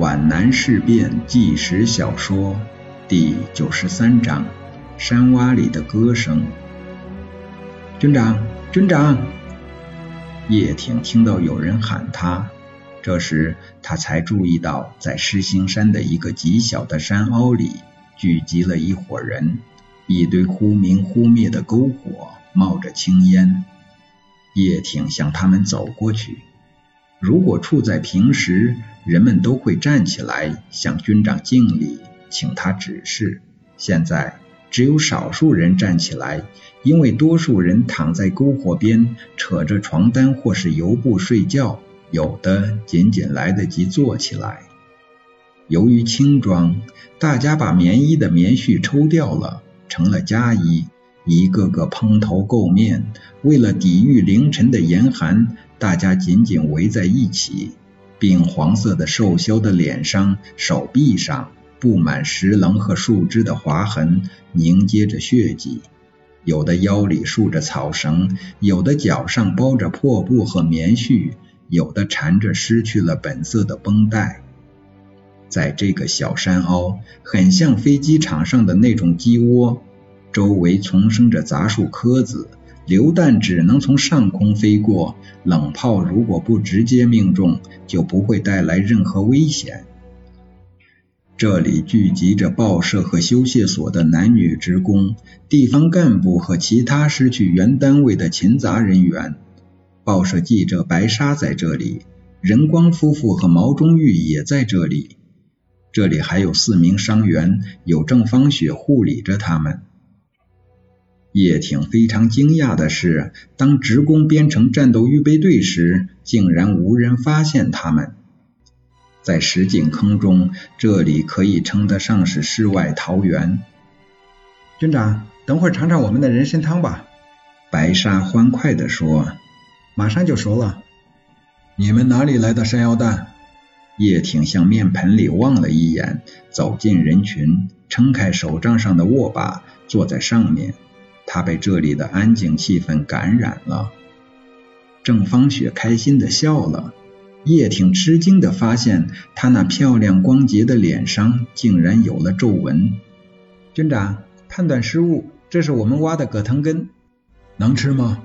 皖南事变纪实小说第九十三章：山洼里的歌声。军长，军长！叶挺听到有人喊他，这时他才注意到，在狮星山的一个极小的山凹里，聚集了一伙人，一堆忽明忽灭的篝火冒着青烟。叶挺向他们走过去。如果处在平时，人们都会站起来向军长敬礼，请他指示。现在只有少数人站起来，因为多数人躺在篝火边，扯着床单或是油布睡觉，有的仅仅来得及坐起来。由于轻装，大家把棉衣的棉絮抽掉了，成了夹衣，一个个蓬头垢面。为了抵御凌晨的严寒。大家紧紧围在一起，并黄色的瘦削的脸上、手臂上布满石棱和树枝的划痕，凝结着血迹。有的腰里束着草绳，有的脚上包着破布和棉絮，有的缠着失去了本色的绷带。在这个小山凹，很像飞机场上的那种鸡窝，周围丛生着杂树棵子。榴弹只能从上空飞过，冷炮如果不直接命中，就不会带来任何危险。这里聚集着报社和修械所的男女职工、地方干部和其他失去原单位的勤杂人员。报社记者白沙在这里，仁光夫妇和毛中玉也在这里。这里还有四名伤员，有郑芳雪护理着他们。叶挺非常惊讶的是，当职工编成战斗预备队时，竟然无人发现他们。在石井坑中，这里可以称得上是世外桃源。军长，等会儿尝尝我们的人参汤吧。白沙欢快地说：“马上就熟了。”你们哪里来的山药蛋？叶挺向面盆里望了一眼，走进人群，撑开手杖上的握把，坐在上面。他被这里的安静气氛感染了。郑芳雪开心的笑了，叶挺吃惊的发现，她那漂亮光洁的脸上竟然有了皱纹。军长，判断失误，这是我们挖的葛藤根，能吃吗？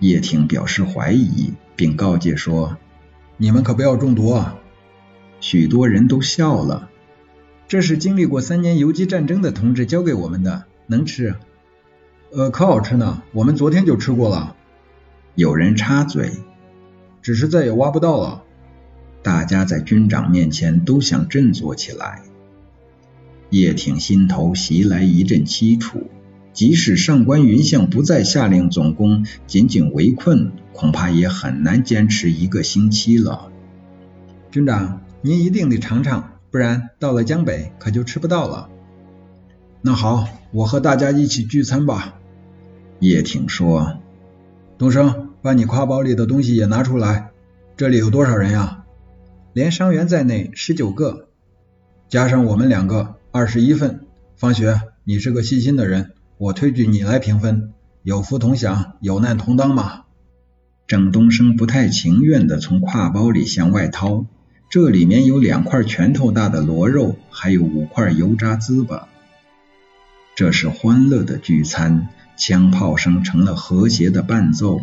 叶挺表示怀疑，并告诫说：“你们可不要中毒啊！”许多人都笑了。这是经历过三年游击战争的同志教给我们的，能吃。呃，可好吃呢，我们昨天就吃过了。有人插嘴，只是再也挖不到了。大家在军长面前都想振作起来。叶挺心头袭来一阵凄楚，即使上官云相不再下令总攻，仅仅围困，恐怕也很难坚持一个星期了。军长，您一定得尝尝，不然到了江北可就吃不到了。那好，我和大家一起聚餐吧。叶挺说：“东升，把你挎包里的东西也拿出来。这里有多少人呀？连伤员在内，十九个，加上我们两个，二十一份。方雪，你是个细心的人，我推举你来平分。有福同享，有难同当嘛。”郑东升不太情愿地从挎包里向外掏，这里面有两块拳头大的螺肉，还有五块油炸糍粑。这是欢乐的聚餐。枪炮声成了和谐的伴奏，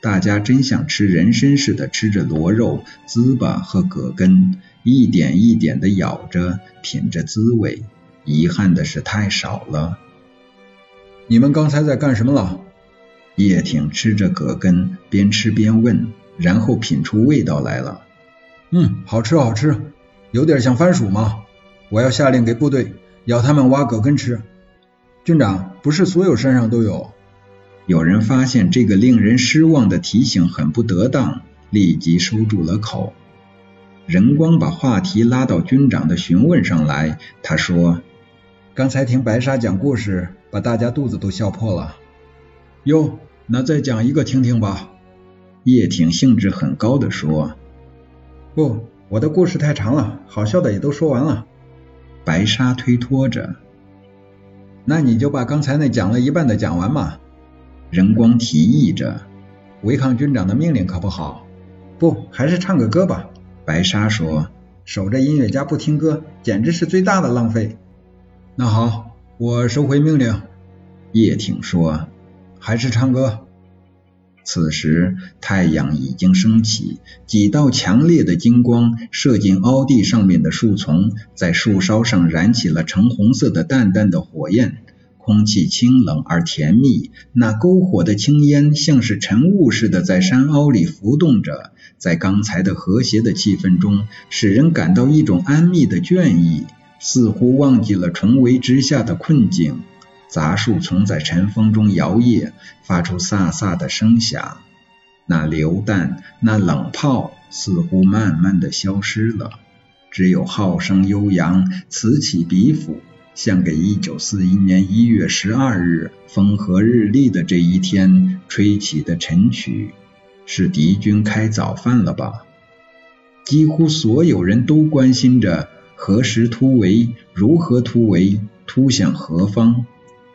大家真像吃人参似的吃着螺肉、糍粑和葛根，一点一点的咬着，品着滋味。遗憾的是太少了。你们刚才在干什么了？叶挺吃着葛根，边吃边问，然后品出味道来了。嗯，好吃好吃，有点像番薯吗？我要下令给部队，要他们挖葛根吃。军长，不是所有山上都有。有人发现这个令人失望的提醒很不得当，立即收住了口。仁光把话题拉到军长的询问上来，他说：“刚才听白沙讲故事，把大家肚子都笑破了。哟，那再讲一个听听吧。”叶挺兴致很高的说：“不，我的故事太长了，好笑的也都说完了。”白沙推脱着。那你就把刚才那讲了一半的讲完嘛。仁光提议着，违抗军长的命令可不好。不，还是唱个歌吧。白沙说，守着音乐家不听歌，简直是最大的浪费。那好，我收回命令。叶挺说：“还是唱歌。”此时太阳已经升起，几道强烈的金光射进凹地上面的树丛，在树梢上燃起了橙红色的淡淡的火焰。空气清冷而甜蜜，那篝火的青烟像是晨雾似的在山凹里浮动着，在刚才的和谐的气氛中，使人感到一种安谧的倦意，似乎忘记了重围之下的困境。杂树丛在晨风中摇曳，发出飒飒的声响。那榴弹，那冷炮，似乎慢慢的消失了，只有号声悠扬，此起彼伏，像给一九四一年一月十二日风和日丽的这一天吹起的晨曲。是敌军开早饭了吧？几乎所有人都关心着何时突围，如何突围，突向何方。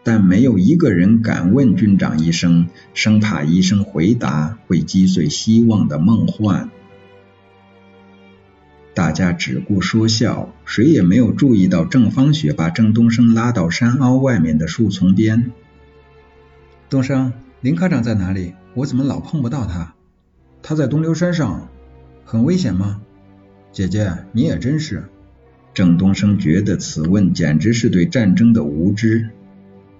但没有一个人敢问军长一声，生怕一声回答会击碎希望的梦幻。大家只顾说笑，谁也没有注意到郑芳雪把郑东升拉到山凹外面的树丛边。东升，林科长在哪里？我怎么老碰不到他？他在东流山上，很危险吗？姐姐，你也真是。郑东升觉得此问简直是对战争的无知。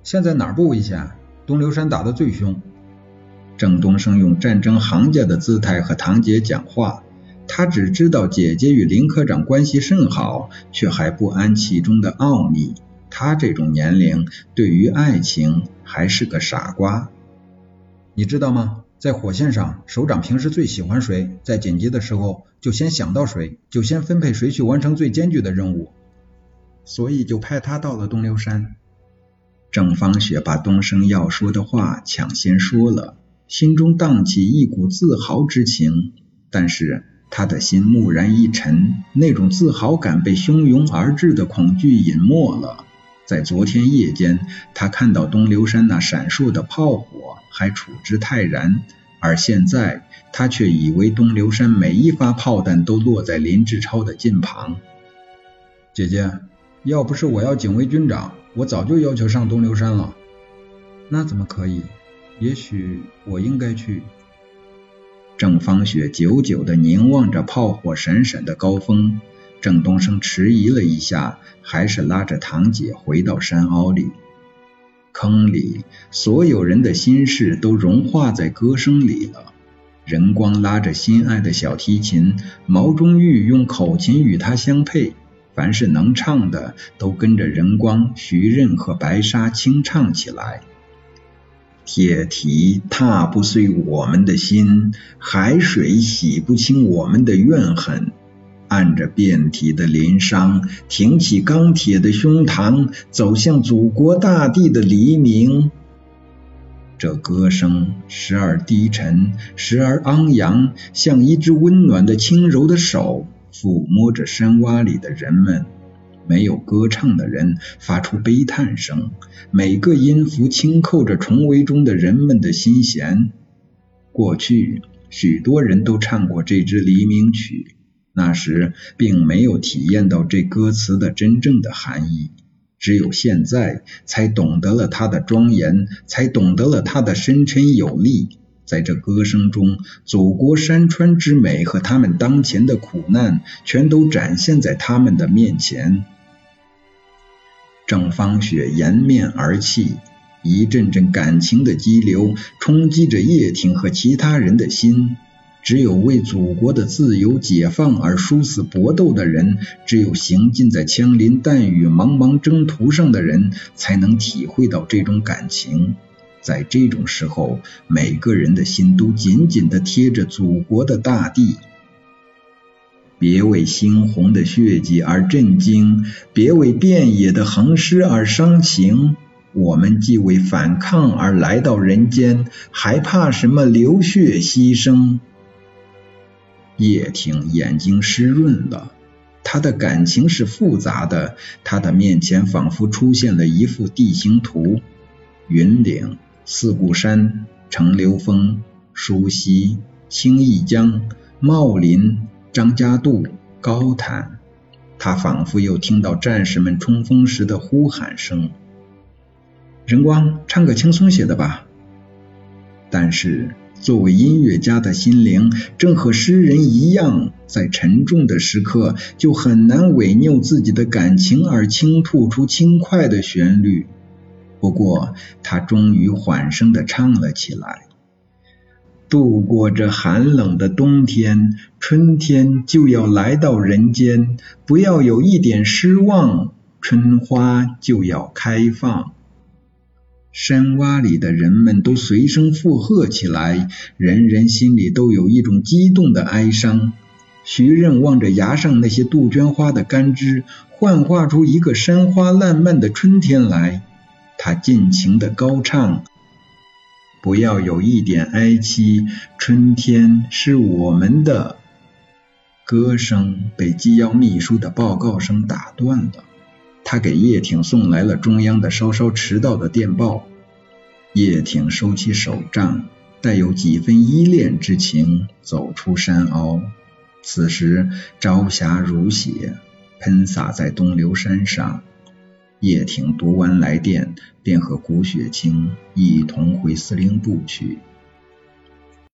现在哪儿不危险？东流山打得最凶。郑东升用战争行家的姿态和堂姐讲话，他只知道姐姐与林科长关系甚好，却还不安其中的奥秘。他这种年龄，对于爱情还是个傻瓜。你知道吗？在火线上，首长平时最喜欢谁，在紧急的时候就先想到谁，就先分配谁去完成最艰巨的任务，所以就派他到了东流山。郑芳雪把东升要说的话抢先说了，心中荡起一股自豪之情，但是他的心蓦然一沉，那种自豪感被汹涌而至的恐惧隐没了。在昨天夜间，他看到东流山那闪烁的炮火，还处之泰然，而现在他却以为东流山每一发炮弹都落在林志超的近旁。姐姐，要不是我要警卫军长。我早就要求上东流山了，那怎么可以？也许我应该去。郑芳雪久久地凝望着炮火闪闪的高峰，郑东升迟疑了一下，还是拉着堂姐回到山凹里。坑里，所有人的心事都融化在歌声里了。任光拉着心爱的小提琴，毛中玉用口琴与他相配。凡是能唱的，都跟着人光、徐任和白沙清唱起来。铁蹄踏不碎我们的心，海水洗不清我们的怨恨。按着遍体的鳞伤，挺起钢铁的胸膛，走向祖国大地的黎明。这歌声时而低沉，时而昂扬，像一只温暖的、轻柔的手。抚摸着山洼里的人们，没有歌唱的人发出悲叹声，每个音符轻扣着重围中的人们的心弦。过去许多人都唱过这支黎明曲，那时并没有体验到这歌词的真正的含义，只有现在才懂得了它的庄严，才懂得了它的深沉有力。在这歌声中，祖国山川之美和他们当前的苦难，全都展现在他们的面前。郑芳雪掩面而泣，一阵阵感情的激流冲击着叶挺和其他人的心。只有为祖国的自由解放而殊死搏斗的人，只有行进在枪林弹雨、茫茫征途上的人，才能体会到这种感情。在这种时候，每个人的心都紧紧地贴着祖国的大地。别为猩红的血迹而震惊，别为遍野的横尸而伤情。我们既为反抗而来到人间，还怕什么流血牺牲？叶挺眼睛湿润了，他的感情是复杂的，他的面前仿佛出现了一幅地形图：云岭。四顾山、程流峰、舒溪、青弋江、茂林、张家渡、高潭。他仿佛又听到战士们冲锋时的呼喊声。仁光，唱个轻松些的吧。但是，作为音乐家的心灵，正和诗人一样，在沉重的时刻就很难违拗自己的感情而倾吐出轻快的旋律。不过，他终于缓声的唱了起来。度过这寒冷的冬天，春天就要来到人间。不要有一点失望，春花就要开放。山洼里的人们都随声附和起来，人人心里都有一种激动的哀伤。徐任望着崖上那些杜鹃花的干枝，幻化出一个山花烂漫的春天来。他尽情的高唱。不要有一点哀戚，春天是我们的。歌声被机要秘书的报告声打断了。他给叶挺送来了中央的稍稍迟到的电报。叶挺收起手杖，带有几分依恋之情，走出山凹。此时朝霞如血，喷洒在东流山上。叶挺读完来电，便和古雪清一同回司令部去。